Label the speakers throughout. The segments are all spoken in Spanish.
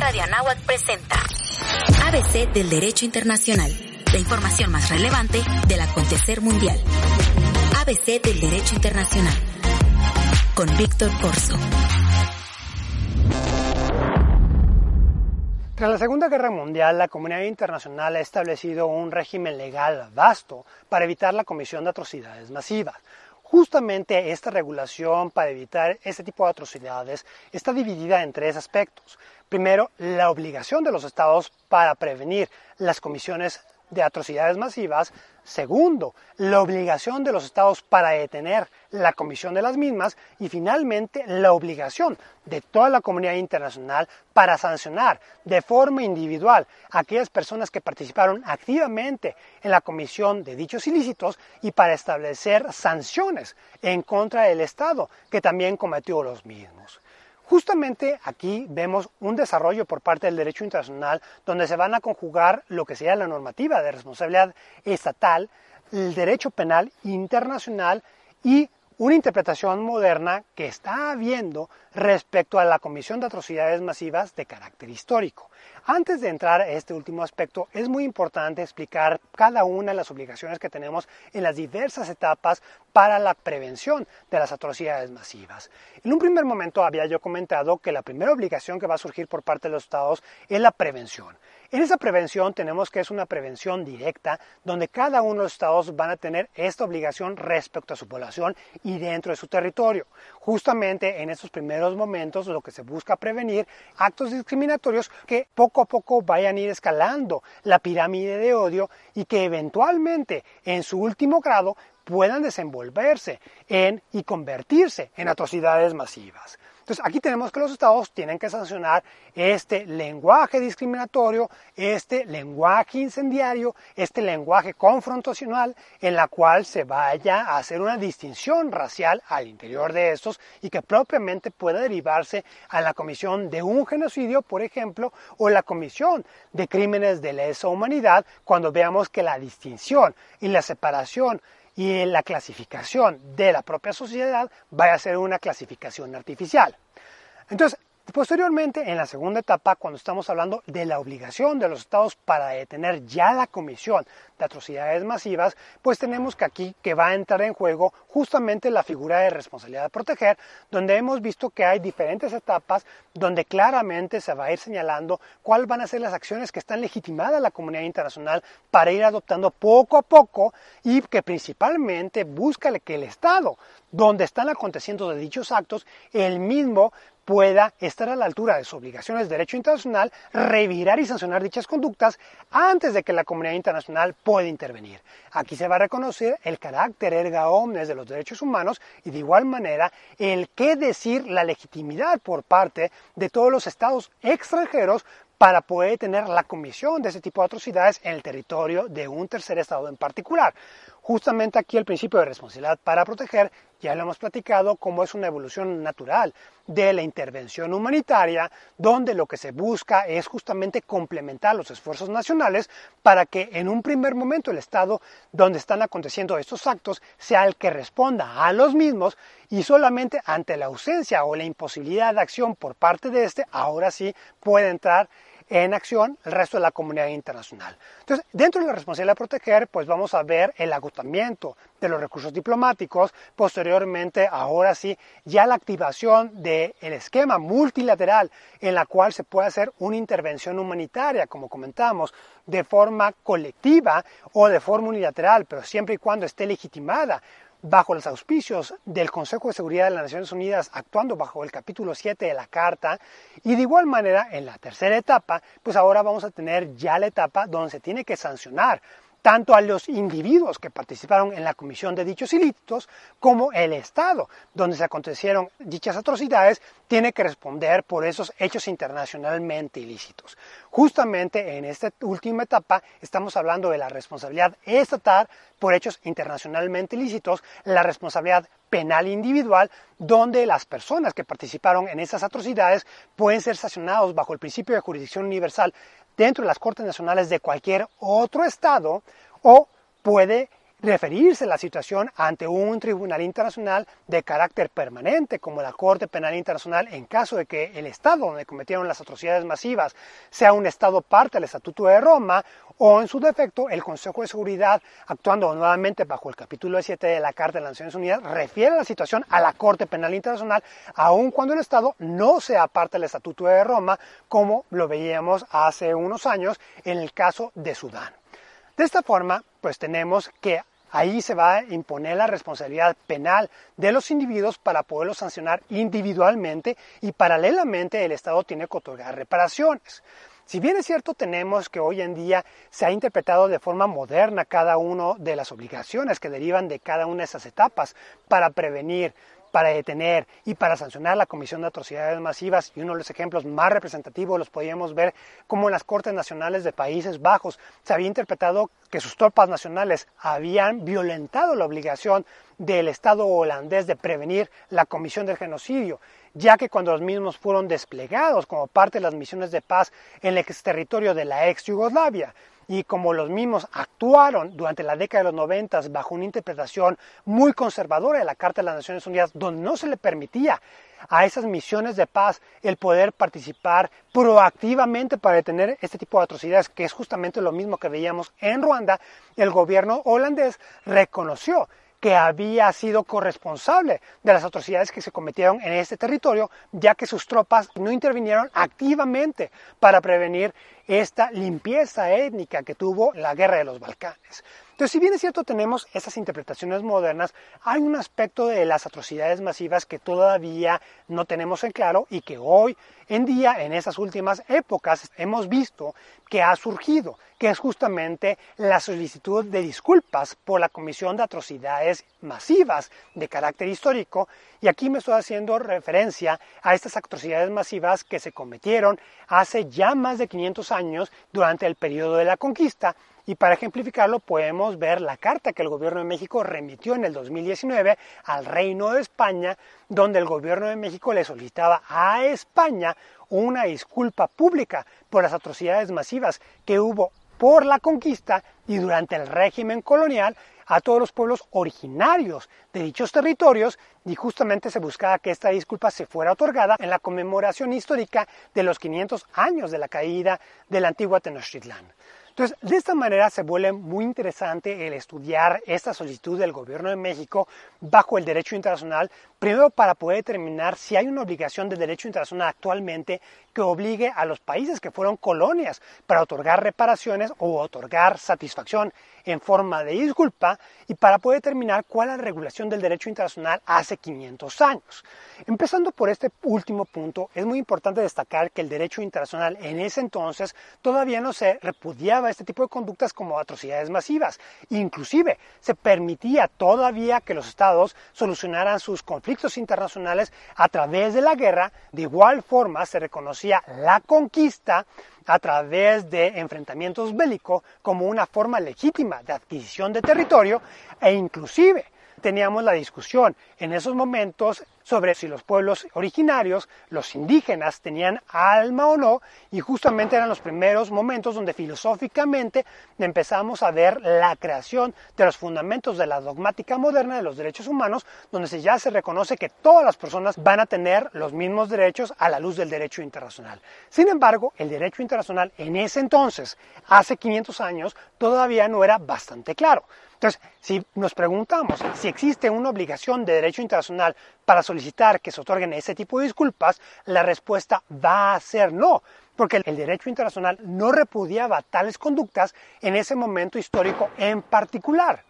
Speaker 1: Radio Anáhuac presenta ABC del Derecho Internacional, la información más relevante del acontecer mundial. ABC del Derecho Internacional, con Víctor Corso.
Speaker 2: Tras la Segunda Guerra Mundial, la comunidad internacional ha establecido un régimen legal vasto para evitar la comisión de atrocidades masivas. Justamente esta regulación para evitar este tipo de atrocidades está dividida en tres aspectos. Primero, la obligación de los estados para prevenir las comisiones de atrocidades masivas. Segundo, la obligación de los estados para detener la comisión de las mismas. Y finalmente, la obligación de toda la comunidad internacional para sancionar de forma individual a aquellas personas que participaron activamente en la comisión de dichos ilícitos y para establecer sanciones en contra del Estado que también cometió los mismos. Justamente aquí vemos un desarrollo por parte del derecho internacional donde se van a conjugar lo que sería la normativa de responsabilidad estatal, el derecho penal internacional y una interpretación moderna que está habiendo respecto a la comisión de atrocidades masivas de carácter histórico. Antes de entrar a este último aspecto, es muy importante explicar cada una de las obligaciones que tenemos en las diversas etapas para la prevención de las atrocidades masivas. En un primer momento había yo comentado que la primera obligación que va a surgir por parte de los estados es la prevención. En esa prevención tenemos que es una prevención directa, donde cada uno de los estados van a tener esta obligación respecto a su población y dentro de su territorio. Justamente en estos primeros momentos lo que se busca prevenir actos discriminatorios que poco a poco vayan a ir escalando la pirámide de odio y que eventualmente en su último grado puedan desenvolverse en y convertirse en atrocidades masivas. Entonces, aquí tenemos que los estados tienen que sancionar este lenguaje discriminatorio, este lenguaje incendiario, este lenguaje confrontacional en la cual se vaya a hacer una distinción racial al interior de estos y que propiamente pueda derivarse a la comisión de un genocidio, por ejemplo, o la comisión de crímenes de lesa humanidad cuando veamos que la distinción y la separación y la clasificación de la propia sociedad vaya a ser una clasificación artificial. Entonces, Posteriormente, en la segunda etapa, cuando estamos hablando de la obligación de los estados para detener ya la comisión de atrocidades masivas, pues tenemos que aquí que va a entrar en juego justamente la figura de responsabilidad de proteger, donde hemos visto que hay diferentes etapas donde claramente se va a ir señalando cuáles van a ser las acciones que están legitimadas la comunidad internacional para ir adoptando poco a poco y que principalmente busca que el Estado, donde están aconteciendo de dichos actos, el mismo pueda estar a la altura de sus obligaciones de derecho internacional, revirar y sancionar dichas conductas antes de que la comunidad internacional pueda intervenir. Aquí se va a reconocer el carácter erga omnes de los derechos humanos y de igual manera el qué decir la legitimidad por parte de todos los estados extranjeros para poder tener la comisión de ese tipo de atrocidades en el territorio de un tercer estado en particular. Justamente aquí el principio de responsabilidad para proteger, ya lo hemos platicado, como es una evolución natural de la intervención humanitaria, donde lo que se busca es justamente complementar los esfuerzos nacionales para que en un primer momento el Estado donde están aconteciendo estos actos sea el que responda a los mismos y solamente ante la ausencia o la imposibilidad de acción por parte de este, ahora sí puede entrar en acción el resto de la comunidad internacional. Entonces, dentro de la responsabilidad de proteger, pues vamos a ver el agotamiento de los recursos diplomáticos, posteriormente, ahora sí, ya la activación del esquema multilateral en la cual se puede hacer una intervención humanitaria, como comentamos, de forma colectiva o de forma unilateral, pero siempre y cuando esté legitimada bajo los auspicios del Consejo de Seguridad de las Naciones Unidas, actuando bajo el capítulo 7 de la Carta, y de igual manera, en la tercera etapa, pues ahora vamos a tener ya la etapa donde se tiene que sancionar tanto a los individuos que participaron en la comisión de dichos ilícitos como el Estado, donde se acontecieron dichas atrocidades, tiene que responder por esos hechos internacionalmente ilícitos. Justamente en esta última etapa estamos hablando de la responsabilidad estatal por hechos internacionalmente ilícitos, la responsabilidad penal individual, donde las personas que participaron en esas atrocidades pueden ser sancionados bajo el principio de jurisdicción universal dentro de las Cortes Nacionales de cualquier otro Estado o puede referirse a la situación ante un tribunal internacional de carácter permanente, como la Corte Penal Internacional, en caso de que el Estado donde cometieron las atrocidades masivas sea un Estado parte del Estatuto de Roma, o en su defecto, el Consejo de Seguridad, actuando nuevamente bajo el capítulo 7 de la Carta de las Naciones Unidas, refiere la situación a la Corte Penal Internacional, aun cuando el Estado no sea parte del Estatuto de Roma, como lo veíamos hace unos años en el caso de Sudán. De esta forma, pues tenemos que ahí se va a imponer la responsabilidad penal de los individuos para poderlos sancionar individualmente y paralelamente el Estado tiene que otorgar reparaciones. Si bien es cierto, tenemos que hoy en día se ha interpretado de forma moderna cada una de las obligaciones que derivan de cada una de esas etapas para prevenir, para detener y para sancionar la comisión de atrocidades masivas. Y uno de los ejemplos más representativos los podíamos ver como en las Cortes Nacionales de Países Bajos se había interpretado que sus tropas nacionales habían violentado la obligación del Estado holandés de prevenir la comisión del genocidio, ya que cuando los mismos fueron desplegados como parte de las misiones de paz en el exterritorio de la ex Yugoslavia, y como los mismos actuaron durante la década de los 90 bajo una interpretación muy conservadora de la Carta de las Naciones Unidas, donde no se le permitía a esas misiones de paz el poder participar proactivamente para detener este tipo de atrocidades, que es justamente lo mismo que veíamos en Ruanda, el gobierno holandés reconoció que había sido corresponsable de las atrocidades que se cometieron en este territorio, ya que sus tropas no intervinieron activamente para prevenir esta limpieza étnica que tuvo la guerra de los Balcanes. Entonces, si bien es cierto tenemos esas interpretaciones modernas, hay un aspecto de las atrocidades masivas que todavía no tenemos en claro y que hoy en día, en esas últimas épocas, hemos visto que ha surgido, que es justamente la solicitud de disculpas por la comisión de atrocidades masivas de carácter histórico. Y aquí me estoy haciendo referencia a estas atrocidades masivas que se cometieron hace ya más de 500 años durante el periodo de la conquista y para ejemplificarlo podemos ver la carta que el gobierno de México remitió en el 2019 al Reino de España, donde el gobierno de México le solicitaba a España una disculpa pública por las atrocidades masivas que hubo por la conquista y durante el régimen colonial a todos los pueblos originarios de dichos territorios y justamente se buscaba que esta disculpa se fuera otorgada en la conmemoración histórica de los 500 años de la caída de la antigua Tenochtitlán. Entonces, de esta manera se vuelve muy interesante el estudiar esta solicitud del gobierno de México bajo el derecho internacional, primero para poder determinar si hay una obligación de derecho internacional actualmente que obligue a los países que fueron colonias para otorgar reparaciones o otorgar satisfacción en forma de disculpa y para poder determinar cuál es la regulación del derecho internacional hace 500 años. Empezando por este último punto, es muy importante destacar que el derecho internacional en ese entonces todavía no se repudiaba este tipo de conductas como atrocidades masivas. Inclusive se permitía todavía que los estados solucionaran sus conflictos internacionales a través de la guerra. De igual forma se reconocía la conquista a través de enfrentamientos bélicos como una forma legítima de adquisición de territorio e inclusive teníamos la discusión en esos momentos sobre si los pueblos originarios, los indígenas, tenían alma o no, y justamente eran los primeros momentos donde filosóficamente empezamos a ver la creación de los fundamentos de la dogmática moderna de los derechos humanos, donde ya se reconoce que todas las personas van a tener los mismos derechos a la luz del derecho internacional. Sin embargo, el derecho internacional en ese entonces, hace 500 años, todavía no era bastante claro. Entonces, si nos preguntamos si existe una obligación de derecho internacional para solicitar que se otorguen ese tipo de disculpas, la respuesta va a ser no, porque el derecho internacional no repudiaba tales conductas en ese momento histórico en particular.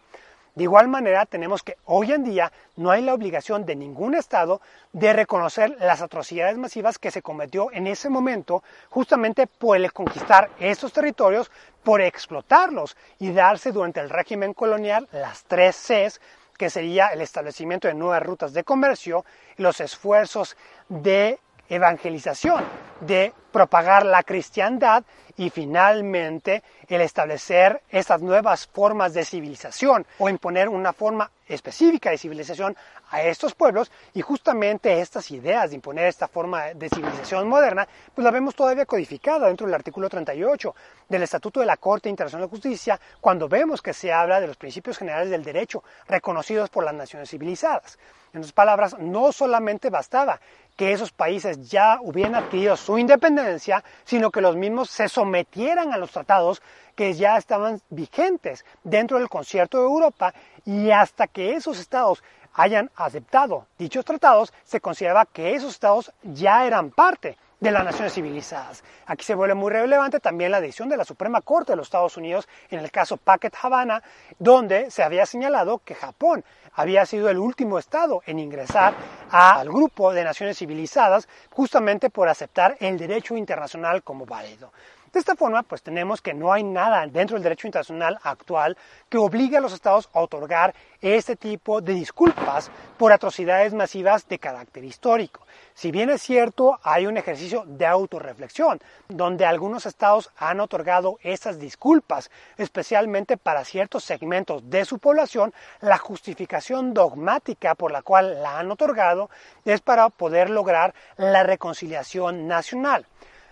Speaker 2: De igual manera, tenemos que hoy en día no hay la obligación de ningún Estado de reconocer las atrocidades masivas que se cometió en ese momento, justamente por el conquistar estos territorios, por explotarlos y darse durante el régimen colonial las tres Cs, que sería el establecimiento de nuevas rutas de comercio, los esfuerzos de evangelización, de propagar la cristiandad y finalmente el establecer estas nuevas formas de civilización o imponer una forma específica de civilización a estos pueblos y justamente estas ideas de imponer esta forma de civilización moderna, pues la vemos todavía codificada dentro del artículo 38 del Estatuto de la Corte Internacional de Justicia, cuando vemos que se habla de los principios generales del derecho reconocidos por las naciones civilizadas. En otras palabras, no solamente bastaba que esos países ya hubieran adquirido su independencia, sino que los mismos se sometieran a los tratados que ya estaban vigentes dentro del concierto de Europa y hasta que esos estados hayan aceptado dichos tratados, se consideraba que esos estados ya eran parte de las naciones civilizadas. Aquí se vuelve muy relevante también la decisión de la Suprema Corte de los Estados Unidos en el caso Packet Havana, donde se había señalado que Japón había sido el último estado en ingresar al grupo de naciones civilizadas justamente por aceptar el derecho internacional como válido. De esta forma, pues tenemos que no hay nada dentro del derecho internacional actual que obligue a los estados a otorgar este tipo de disculpas por atrocidades masivas de carácter histórico. Si bien es cierto, hay un ejercicio de autorreflexión, donde algunos estados han otorgado estas disculpas, especialmente para ciertos segmentos de su población, la justificación dogmática por la cual la han otorgado es para poder lograr la reconciliación nacional.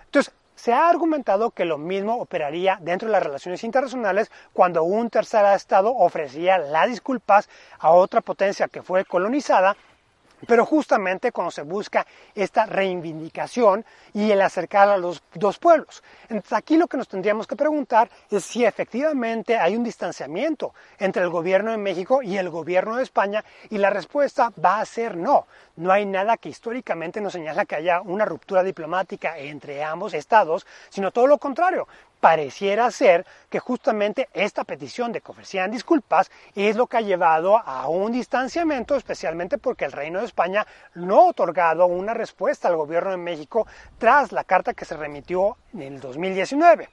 Speaker 2: Entonces, se ha argumentado que lo mismo operaría dentro de las relaciones internacionales cuando un tercer Estado ofrecía las disculpas a otra potencia que fue colonizada pero justamente cuando se busca esta reivindicación y el acercar a los dos pueblos. Aquí lo que nos tendríamos que preguntar es si efectivamente hay un distanciamiento entre el gobierno de México y el gobierno de España y la respuesta va a ser no. No hay nada que históricamente nos señala que haya una ruptura diplomática entre ambos estados, sino todo lo contrario pareciera ser que justamente esta petición de que ofrecieran disculpas es lo que ha llevado a un distanciamiento, especialmente porque el Reino de España no ha otorgado una respuesta al gobierno de México tras la carta que se remitió en el 2019.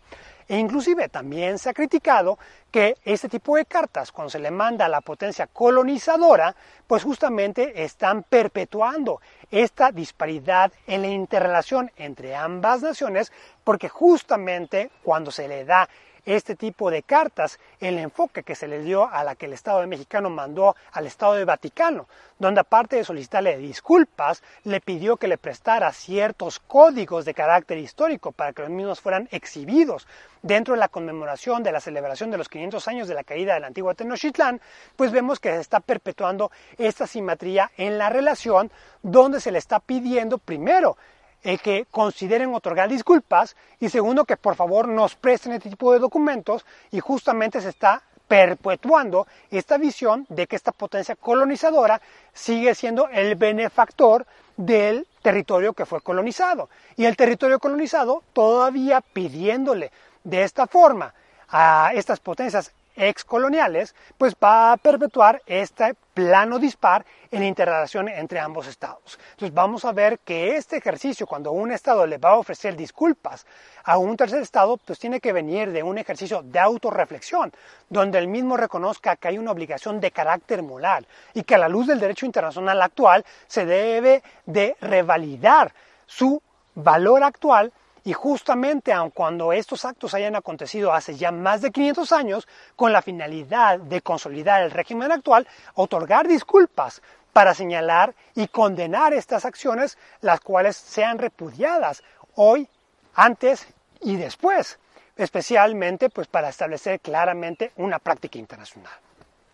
Speaker 2: E inclusive también se ha criticado que este tipo de cartas, cuando se le manda a la potencia colonizadora, pues justamente están perpetuando esta disparidad en la interrelación entre ambas naciones, porque justamente cuando se le da este tipo de cartas, el enfoque que se le dio a la que el Estado de Mexicano mandó al Estado de Vaticano, donde aparte de solicitarle disculpas, le pidió que le prestara ciertos códigos de carácter histórico para que los mismos fueran exhibidos dentro de la conmemoración de la celebración de los 500 años de la caída del antiguo Tenochtitlán, pues vemos que se está perpetuando esta simetría en la relación donde se le está pidiendo primero el que consideren otorgar disculpas y segundo que por favor nos presten este tipo de documentos y justamente se está perpetuando esta visión de que esta potencia colonizadora sigue siendo el benefactor del territorio que fue colonizado. Y el territorio colonizado todavía pidiéndole de esta forma a estas potencias excoloniales, pues va a perpetuar este plano dispar en la interrelación entre ambos estados. Entonces vamos a ver que este ejercicio, cuando un estado le va a ofrecer disculpas a un tercer estado, pues tiene que venir de un ejercicio de autorreflexión, donde el mismo reconozca que hay una obligación de carácter moral y que a la luz del derecho internacional actual se debe de revalidar su valor actual y justamente aun cuando estos actos hayan acontecido hace ya más de 500 años, con la finalidad de consolidar el régimen actual, otorgar disculpas para señalar y condenar estas acciones, las cuales sean repudiadas hoy, antes y después, especialmente pues para establecer claramente una práctica internacional.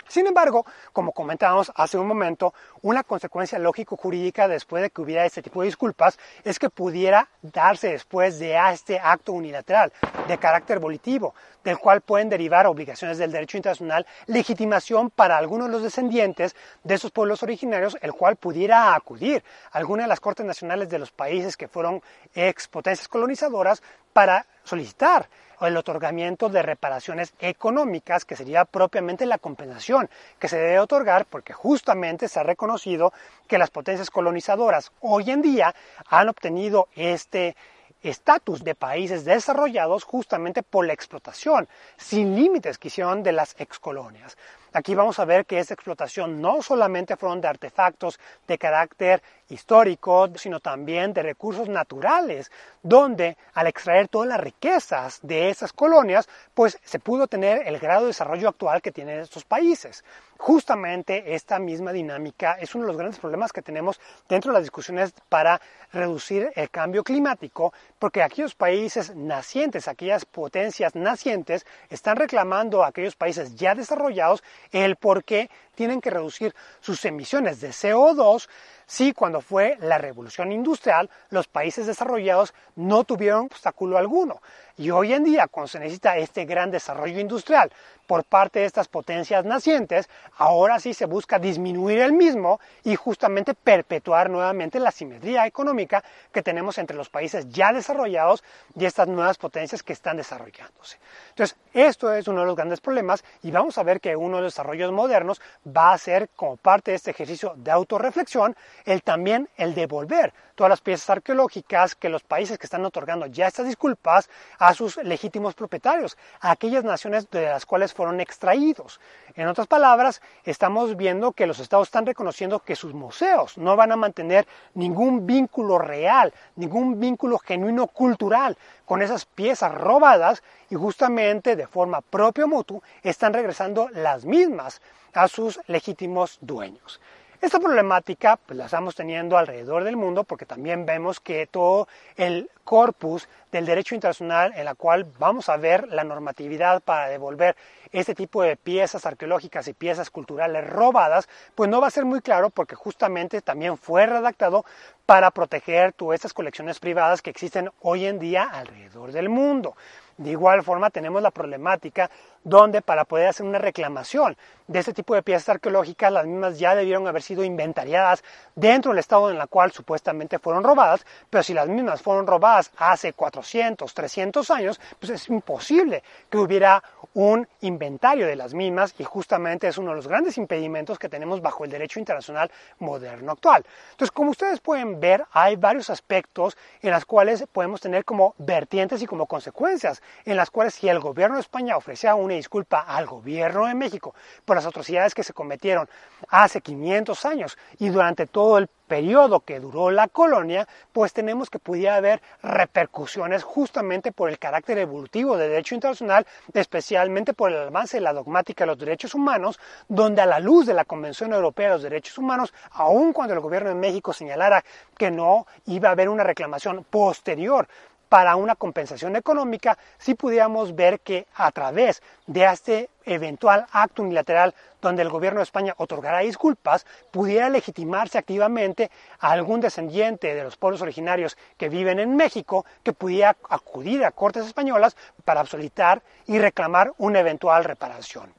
Speaker 2: Sin embargo, como comentábamos hace un momento, una consecuencia lógico-jurídica después de que hubiera este tipo de disculpas es que pudiera darse después de este acto unilateral de carácter volitivo, del cual pueden derivar obligaciones del derecho internacional, legitimación para algunos de los descendientes de esos pueblos originarios, el cual pudiera acudir a alguna de las cortes nacionales de los países que fueron ex potencias colonizadoras para solicitar el otorgamiento de reparaciones económicas, que sería propiamente la compensación que se debe otorgar, porque justamente se ha reconocido que las potencias colonizadoras hoy en día han obtenido este estatus de países desarrollados justamente por la explotación sin límites que hicieron de las excolonias. Aquí vamos a ver que esta explotación no solamente fueron de artefactos de carácter histórico, sino también de recursos naturales, donde al extraer todas las riquezas de esas colonias, pues se pudo tener el grado de desarrollo actual que tienen estos países. Justamente esta misma dinámica es uno de los grandes problemas que tenemos dentro de las discusiones para reducir el cambio climático, porque aquellos países nacientes, aquellas potencias nacientes, están reclamando a aquellos países ya desarrollados el por qué tienen que reducir sus emisiones de CO2 si cuando fue la revolución industrial los países desarrollados no tuvieron obstáculo alguno. Y hoy en día, cuando se necesita este gran desarrollo industrial por parte de estas potencias nacientes, ahora sí se busca disminuir el mismo y justamente perpetuar nuevamente la simetría económica que tenemos entre los países ya desarrollados y estas nuevas potencias que están desarrollándose. Entonces, esto es uno de los grandes problemas y vamos a ver que uno de los desarrollos modernos va a ser, como parte de este ejercicio de autorreflexión, el también el devolver todas las piezas arqueológicas que los países que están otorgando ya estas disculpas a sus legítimos propietarios, a aquellas naciones de las cuales fueron extraídos. En otras palabras, estamos viendo que los estados están reconociendo que sus museos no van a mantener ningún vínculo real, ningún vínculo genuino cultural con esas piezas robadas y justamente de forma propio mutua están regresando las mismas a sus legítimos dueños. Esta problemática pues, la estamos teniendo alrededor del mundo porque también vemos que todo el corpus del derecho internacional en la cual vamos a ver la normatividad para devolver este tipo de piezas arqueológicas y piezas culturales robadas, pues no va a ser muy claro porque justamente también fue redactado para proteger todas estas colecciones privadas que existen hoy en día alrededor del mundo. De igual forma tenemos la problemática donde para poder hacer una reclamación de este tipo de piezas arqueológicas, las mismas ya debieron haber sido inventariadas dentro del estado en el cual supuestamente fueron robadas, pero si las mismas fueron robadas hace 400, 300 años, pues es imposible que hubiera un inventario de las mismas y justamente es uno de los grandes impedimentos que tenemos bajo el derecho internacional moderno actual. Entonces, como ustedes pueden ver, hay varios aspectos en los cuales podemos tener como vertientes y como consecuencias, en las cuales si el gobierno de España ofrecía disculpa al gobierno de México por las atrocidades que se cometieron hace 500 años. Y durante todo el periodo que duró la colonia, pues tenemos que pudiera haber repercusiones justamente por el carácter evolutivo del derecho internacional, especialmente por el avance de la dogmática de los derechos humanos, donde a la luz de la Convención Europea de los Derechos Humanos, aun cuando el gobierno de México señalara que no iba a haber una reclamación posterior para una compensación económica, si pudiéramos ver que a través de este eventual acto unilateral donde el gobierno de España otorgará disculpas, pudiera legitimarse activamente a algún descendiente de los pueblos originarios que viven en México que pudiera acudir a cortes españolas para absolutar y reclamar una eventual reparación.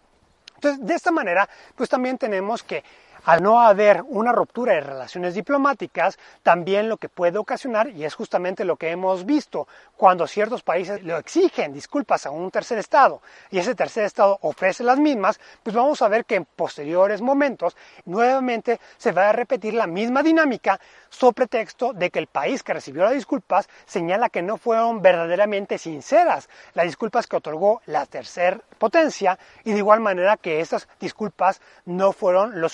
Speaker 2: Entonces, de esta manera, pues también tenemos que al no haber una ruptura de relaciones diplomáticas, también lo que puede ocasionar, y es justamente lo que hemos visto, cuando ciertos países le exigen disculpas a un tercer Estado y ese tercer Estado ofrece las mismas, pues vamos a ver que en posteriores momentos nuevamente se va a repetir la misma dinámica sobre pretexto de que el país que recibió las disculpas señala que no fueron verdaderamente sinceras las disculpas que otorgó la tercer potencia y de igual manera que esas disculpas no fueron lo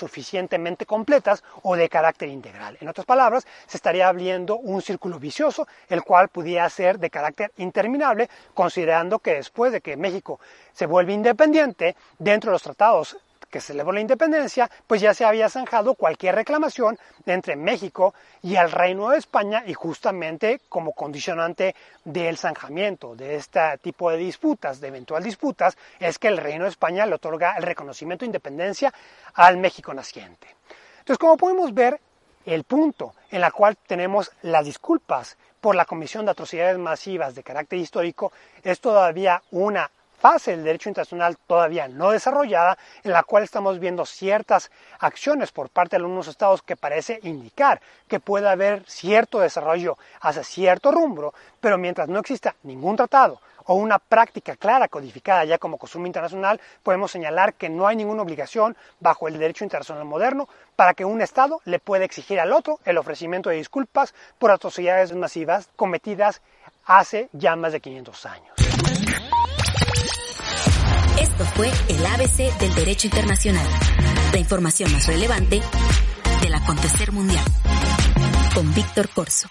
Speaker 2: completas o de carácter integral. En otras palabras, se estaría abriendo un círculo vicioso, el cual pudiera ser de carácter interminable, considerando que después de que México se vuelve independiente, dentro de los tratados que celebró la independencia, pues ya se había zanjado cualquier reclamación entre México y el Reino de España y justamente como condicionante del zanjamiento de este tipo de disputas, de eventual disputas, es que el Reino de España le otorga el reconocimiento de independencia al México naciente. Entonces, como podemos ver, el punto en el cual tenemos las disculpas por la comisión de atrocidades masivas de carácter histórico es todavía una fase del derecho internacional todavía no desarrollada, en la cual estamos viendo ciertas acciones por parte de algunos estados que parece indicar que puede haber cierto desarrollo hacia cierto rumbo, pero mientras no exista ningún tratado o una práctica clara codificada ya como costumbre internacional, podemos señalar que no hay ninguna obligación bajo el derecho internacional moderno para que un Estado le pueda exigir al otro el ofrecimiento de disculpas por atrocidades masivas cometidas hace ya más de 500 años.
Speaker 1: Esto fue el ABC del Derecho Internacional, la información más relevante del acontecer mundial, con Víctor Corso.